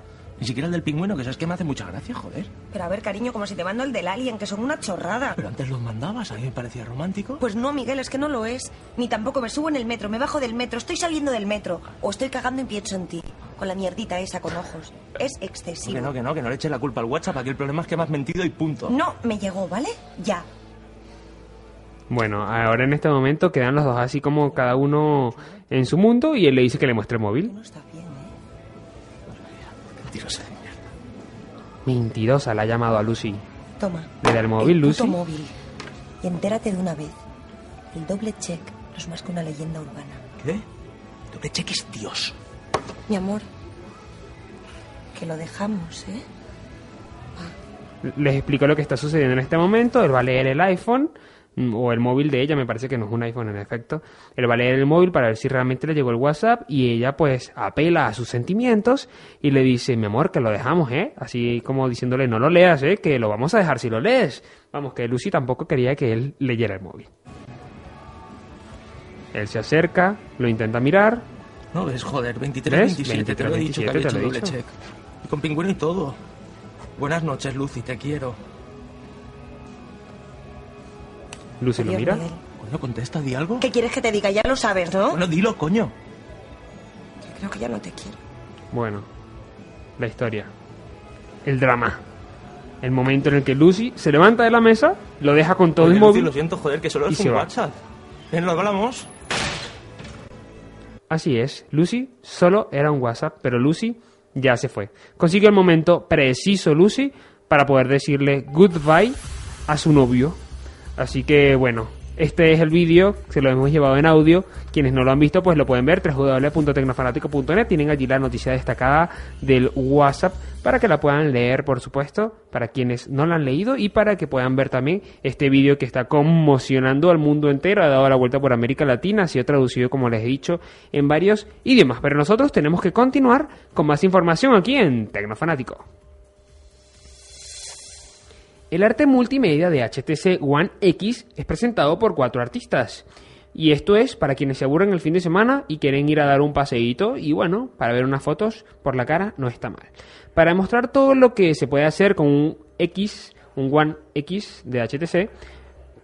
Ni siquiera el del pingüino, que sabes que me hace mucha gracia, joder. Pero a ver, cariño, como si te mando el del alien, que son una chorrada. Pero antes los mandabas, a mí me parecía romántico. Pues no, Miguel, es que no lo es. Ni tampoco me subo en el metro, me bajo del metro, estoy saliendo del metro. O estoy cagando y pienso en ti. Con la mierdita esa con ojos. Es excesivo. que no, que no, que no le eches la culpa al WhatsApp. Aquí el problema es que me has mentido y punto. No, me llegó, ¿vale? Ya. Bueno, ahora en este momento quedan los dos así como cada uno en su mundo y él le dice que le muestre el móvil. No está bien. Mentirosa de mierda. Mentirosa, la ha llamado a Lucy. Toma. ¿Le da el móvil, el Lucy? móvil. Y entérate de una vez. El doble check no es más que una leyenda urbana. ¿Qué? Doble cheque es Dios. Mi amor, que lo dejamos, ¿eh? Les explico lo que está sucediendo en este momento. Él va a leer el iPhone o el móvil de ella, me parece que no es un iPhone en efecto. Él va a leer el móvil para ver si realmente le llegó el WhatsApp y ella pues apela a sus sentimientos y le dice, mi amor, que lo dejamos, ¿eh? Así como diciéndole, no lo leas, ¿eh? Que lo vamos a dejar si lo lees. Vamos, que Lucy tampoco quería que él leyera el móvil. Él se acerca, lo intenta mirar, No ves, joder, 23, ¿Ves? 27, te lo he 23, dicho que había 27, hecho doble check. Y con pingüino y todo. Buenas noches, Lucy, te quiero. Lucy lo mira. Miguel. Coño, contesta, di algo. ¿Qué quieres que te diga? Ya lo sabes, ¿no? Bueno, dilo, coño. Yo creo que ya no te quiero. Bueno, la historia. El drama. El momento en el que Lucy se levanta de la mesa, lo deja con todo Oye, el Lucy, móvil. lo siento, joder, que solo es un. WhatsApp. ¿En lo hablamos? Así es, Lucy solo era un WhatsApp, pero Lucy ya se fue. Consiguió el momento preciso Lucy para poder decirle goodbye a su novio. Así que bueno, este es el vídeo, se lo hemos llevado en audio. Quienes no lo han visto, pues lo pueden ver, www.tecnofanático.net. Tienen allí la noticia destacada del WhatsApp para que la puedan leer, por supuesto, para quienes no la han leído y para que puedan ver también este vídeo que está conmocionando al mundo entero. Ha dado la vuelta por América Latina, ha sido traducido, como les he dicho, en varios idiomas. Pero nosotros tenemos que continuar con más información aquí en Tecnofanático. El arte multimedia de HTC One X es presentado por cuatro artistas. Y esto es para quienes se aburren el fin de semana y quieren ir a dar un paseíto y bueno, para ver unas fotos por la cara no está mal. Para demostrar todo lo que se puede hacer con un X, un One X de HTC,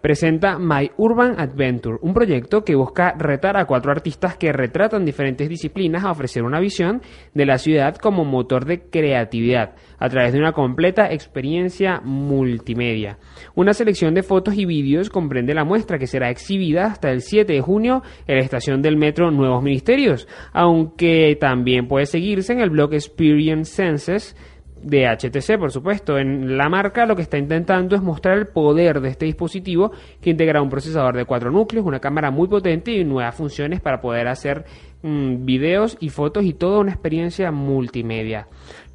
presenta My Urban Adventure, un proyecto que busca retar a cuatro artistas que retratan diferentes disciplinas a ofrecer una visión de la ciudad como motor de creatividad a través de una completa experiencia multimedia. Una selección de fotos y vídeos comprende la muestra que será exhibida hasta el 7 de junio en la estación del metro Nuevos Ministerios, aunque también puede seguirse en el blog Experience Senses de HTC, por supuesto. En la marca lo que está intentando es mostrar el poder de este dispositivo que integra un procesador de cuatro núcleos, una cámara muy potente y nuevas funciones para poder hacer mm, videos y fotos y toda una experiencia multimedia.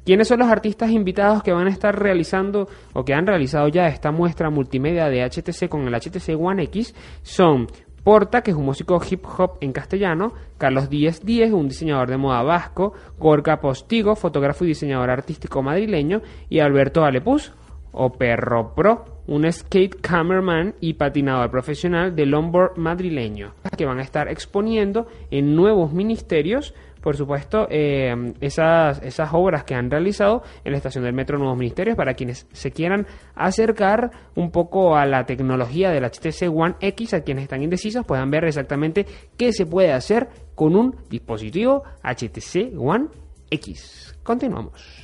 ¿Quiénes son los artistas invitados que van a estar realizando o que han realizado ya esta muestra multimedia de HTC con el HTC One X? Son Porta, que es un músico hip hop en castellano, Carlos Díez Díez, un diseñador de moda vasco, Gorka Postigo, fotógrafo y diseñador artístico madrileño, y Alberto Alepus, o Perro Pro, un skate cameraman y patinador profesional de longboard madrileño, que van a estar exponiendo en nuevos ministerios por supuesto, eh, esas, esas obras que han realizado en la estación del Metro Nuevos Ministerios para quienes se quieran acercar un poco a la tecnología del HTC One X, a quienes están indecisos puedan ver exactamente qué se puede hacer con un dispositivo HTC One X. Continuamos.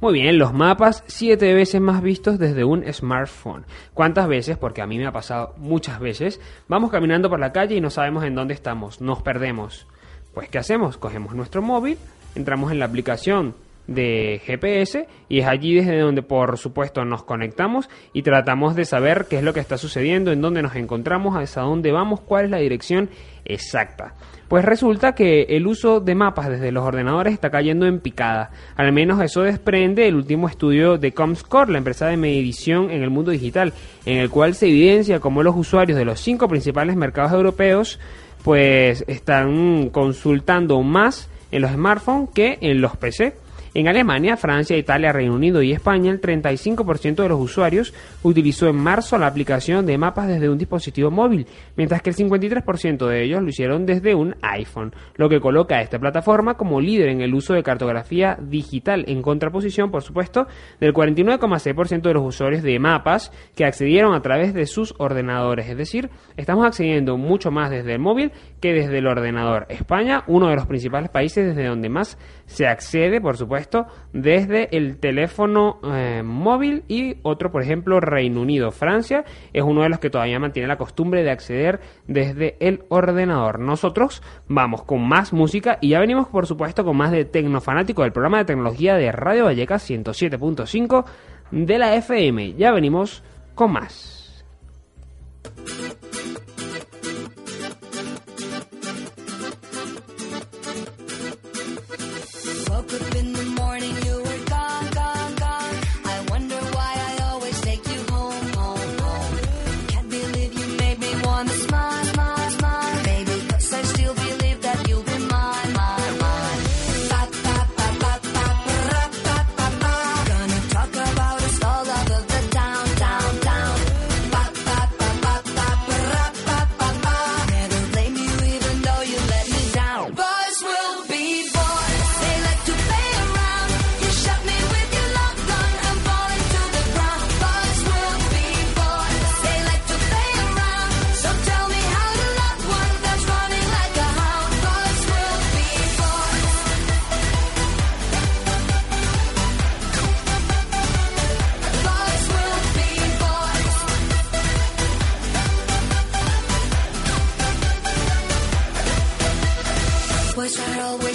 Muy bien, los mapas siete veces más vistos desde un smartphone. ¿Cuántas veces? Porque a mí me ha pasado muchas veces. Vamos caminando por la calle y no sabemos en dónde estamos, nos perdemos. Pues ¿qué hacemos? Cogemos nuestro móvil, entramos en la aplicación de GPS y es allí desde donde por supuesto nos conectamos y tratamos de saber qué es lo que está sucediendo, en dónde nos encontramos, hacia dónde vamos, cuál es la dirección exacta. Pues resulta que el uso de mapas desde los ordenadores está cayendo en picada. Al menos eso desprende el último estudio de Comscore, la empresa de medición en el mundo digital, en el cual se evidencia cómo los usuarios de los cinco principales mercados europeos pues están consultando más en los smartphones que en los PC. En Alemania, Francia, Italia, Reino Unido y España, el 35% de los usuarios utilizó en marzo la aplicación de mapas desde un dispositivo móvil, mientras que el 53% de ellos lo hicieron desde un iPhone, lo que coloca a esta plataforma como líder en el uso de cartografía digital, en contraposición, por supuesto, del 49,6% de los usuarios de mapas que accedieron a través de sus ordenadores. Es decir, estamos accediendo mucho más desde el móvil que desde el ordenador. España, uno de los principales países desde donde más se accede, por supuesto, desde el teléfono eh, móvil y otro, por ejemplo, Reino Unido. Francia es uno de los que todavía mantiene la costumbre de acceder desde el ordenador. Nosotros vamos con más música y ya venimos, por supuesto, con más de Tecnofanático, del programa de tecnología de Radio Vallecas 107.5 de la FM. Ya venimos con más.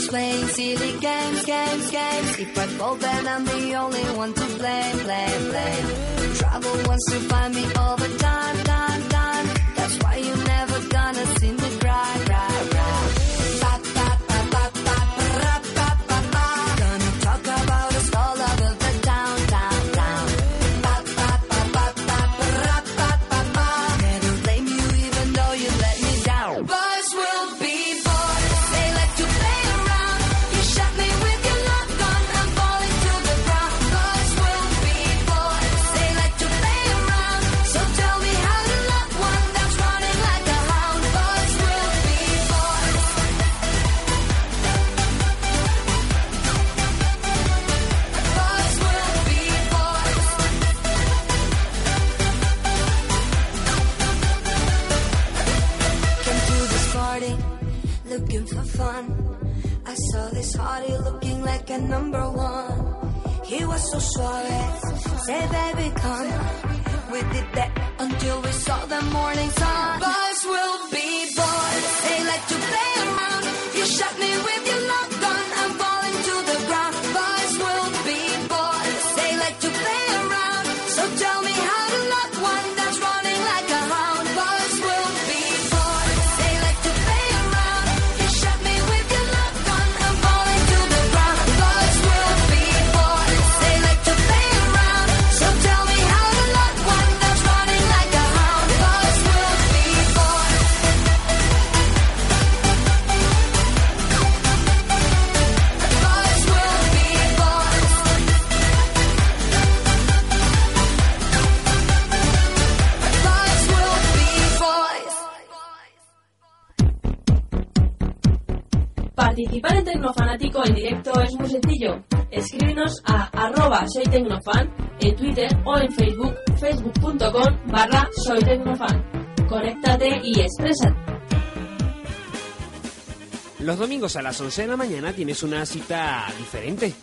Always playing silly games, games, games. If I fall, then I'm the only one to blame, blame, blame. Trouble wants to find me all the time, time. Tecnofan en Twitter o en Facebook, facebook.com barra soy tecnofan. Conéctate y exprésate. Los domingos a las 11 de la mañana tienes una cita diferente.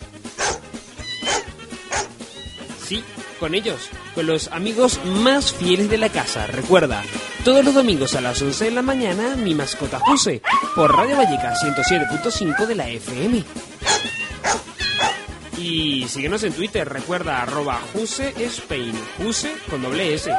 Sí, con ellos, con los amigos más fieles de la casa. Recuerda, todos los domingos a las 11 de la mañana, mi mascota Juse, por Radio Valleca 107.5 de la FM. Y síguenos en Twitter, recuerda arroba Juse Spain, Juse con doble S.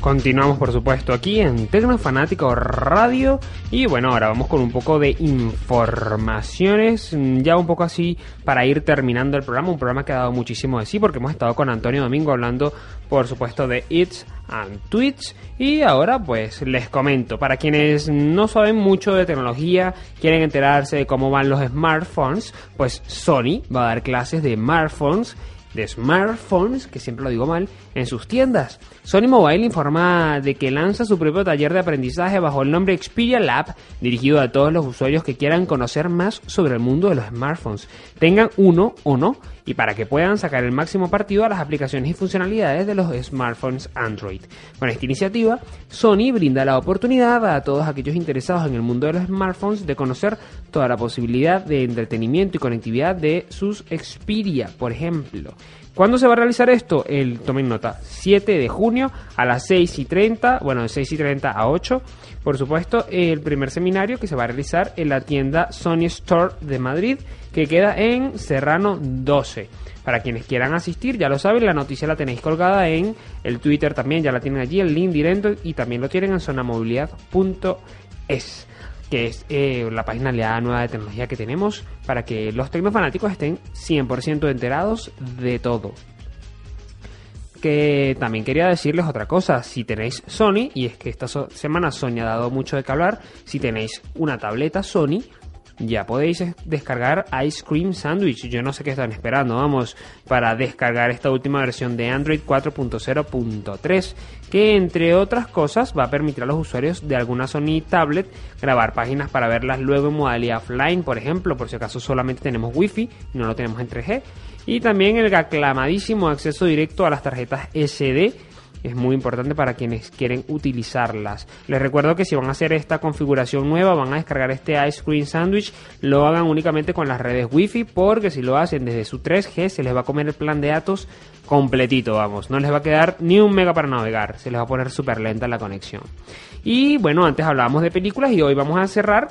Continuamos, por supuesto, aquí en Tecnofanático Radio. Y bueno, ahora vamos con un poco de informaciones. mm, Ya un poco así para ir terminando el programa. Un programa que ha dado muchísimo de sí, porque hemos estado con Antonio Domingo hablando, por supuesto, de It's and Twitch. Y ahora, pues les comento. Para quienes no saben mucho de tecnología, quieren enterarse de cómo van los smartphones, pues Sony va a dar clases de smartphones de smartphones, que siempre lo digo mal, en sus tiendas. Sony Mobile informa de que lanza su propio taller de aprendizaje bajo el nombre Xperia Lab, dirigido a todos los usuarios que quieran conocer más sobre el mundo de los smartphones, tengan uno o no, y para que puedan sacar el máximo partido a las aplicaciones y funcionalidades de los smartphones Android. Con esta iniciativa, Sony brinda la oportunidad a todos aquellos interesados en el mundo de los smartphones de conocer toda la posibilidad de entretenimiento y conectividad de sus Xperia, por ejemplo. ¿Cuándo se va a realizar esto? El, tomen nota, 7 de junio a las 6 y 30, bueno, de 6 y 30 a 8, por supuesto, el primer seminario que se va a realizar en la tienda Sony Store de Madrid, que queda en Serrano 12. Para quienes quieran asistir, ya lo saben, la noticia la tenéis colgada en el Twitter también, ya la tienen allí, el link directo y también lo tienen en zonamovilidad.es que es eh, la página aliada nueva de tecnología que tenemos para que los tecnofanáticos estén 100% enterados de todo. Que también quería decirles otra cosa, si tenéis Sony, y es que esta semana Sony ha dado mucho de qué hablar, si tenéis una tableta Sony, ya podéis es- descargar Ice Cream Sandwich. Yo no sé qué están esperando, vamos, para descargar esta última versión de Android 4.0.3, que entre otras cosas va a permitir a los usuarios de alguna Sony tablet grabar páginas para verlas luego en modalidad offline, por ejemplo, por si acaso solamente tenemos Wi-Fi y no lo tenemos en 3G. Y también el aclamadísimo acceso directo a las tarjetas SD es muy importante para quienes quieren utilizarlas. Les recuerdo que si van a hacer esta configuración nueva, van a descargar este Ice Cream Sandwich, lo hagan únicamente con las redes Wi-Fi, porque si lo hacen desde su 3G, se les va a comer el plan de datos completito, vamos. No les va a quedar ni un mega para navegar, se les va a poner súper lenta la conexión. Y bueno, antes hablábamos de películas y hoy vamos a cerrar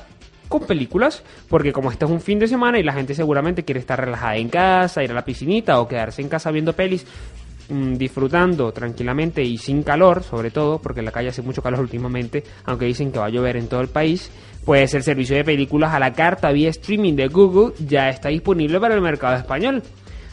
con películas, porque como este es un fin de semana y la gente seguramente quiere estar relajada en casa, ir a la piscinita o quedarse en casa viendo pelis, mm, disfrutando tranquilamente y sin calor, sobre todo, porque en la calle hace mucho calor últimamente, aunque dicen que va a llover en todo el país, pues el servicio de películas a la carta vía streaming de Google ya está disponible para el mercado español.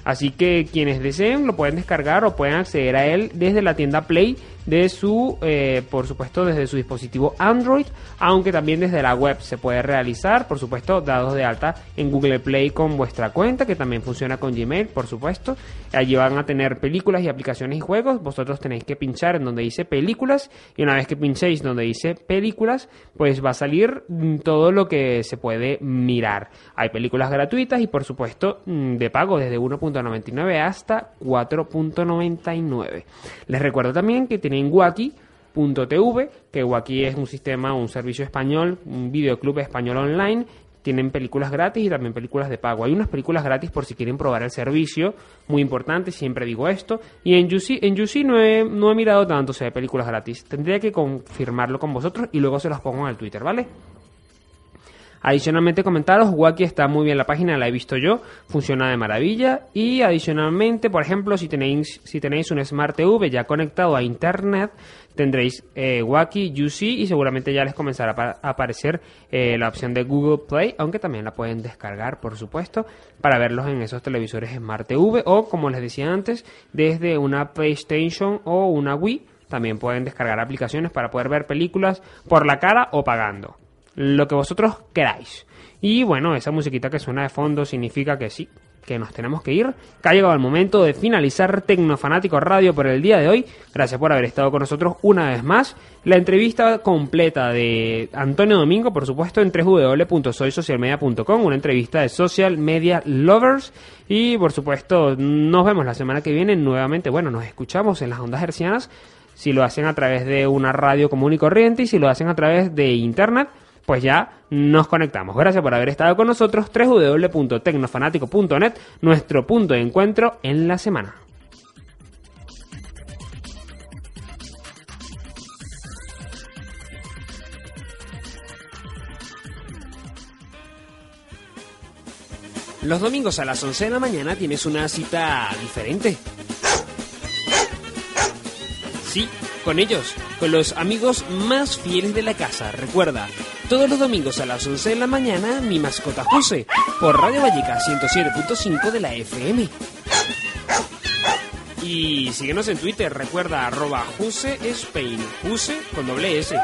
Así que quienes deseen lo pueden descargar o pueden acceder a él desde la tienda Play de su, eh, por supuesto, desde su dispositivo Android, aunque también desde la web se puede realizar, por supuesto, dados de alta en Google Play con vuestra cuenta, que también funciona con Gmail, por supuesto. Allí van a tener películas y aplicaciones y juegos. Vosotros tenéis que pinchar en donde dice películas y una vez que pinchéis donde dice películas, pues va a salir mm, todo lo que se puede mirar. Hay películas gratuitas y por supuesto mm, de pago desde 1.99 hasta 4.99. Les recuerdo también que tienen Waki.tv, que Waki es un sistema, un servicio español, un videoclub español online. Tienen películas gratis y también películas de pago. Hay unas películas gratis por si quieren probar el servicio, muy importante, siempre digo esto. Y en UC, en no, he, no he mirado tanto si hay películas gratis. Tendría que confirmarlo con vosotros y luego se los pongo en el Twitter, ¿vale? Adicionalmente comentaros, Wacky está muy bien la página, la he visto yo, funciona de maravilla y adicionalmente, por ejemplo, si tenéis si tenéis un Smart TV ya conectado a internet, tendréis eh, Wacky UC y seguramente ya les comenzará a pa- a aparecer eh, la opción de Google Play, aunque también la pueden descargar, por supuesto, para verlos en esos televisores Smart TV o, como les decía antes, desde una PlayStation o una Wii. También pueden descargar aplicaciones para poder ver películas por la cara o pagando lo que vosotros queráis. Y bueno, esa musiquita que suena de fondo significa que sí, que nos tenemos que ir, que ha llegado el momento de finalizar Tecnofanático Radio por el día de hoy. Gracias por haber estado con nosotros una vez más. La entrevista completa de Antonio Domingo, por supuesto, en www.soysocialmedia.com, una entrevista de Social Media Lovers. Y por supuesto, nos vemos la semana que viene nuevamente. Bueno, nos escuchamos en las ondas hercianas. Si lo hacen a través de una radio común y corriente y si lo hacen a través de internet, pues ya nos conectamos. Gracias por haber estado con nosotros. www.tecnofanático.net, nuestro punto de encuentro en la semana. Los domingos a las 11 de la mañana tienes una cita diferente. Sí, con ellos, con los amigos más fieles de la casa. Recuerda, todos los domingos a las 11 de la mañana, mi mascota Juse, por Radio Valleca 107.5 de la FM. Y síguenos en Twitter, recuerda arroba Juse Spain, Juse con doble S.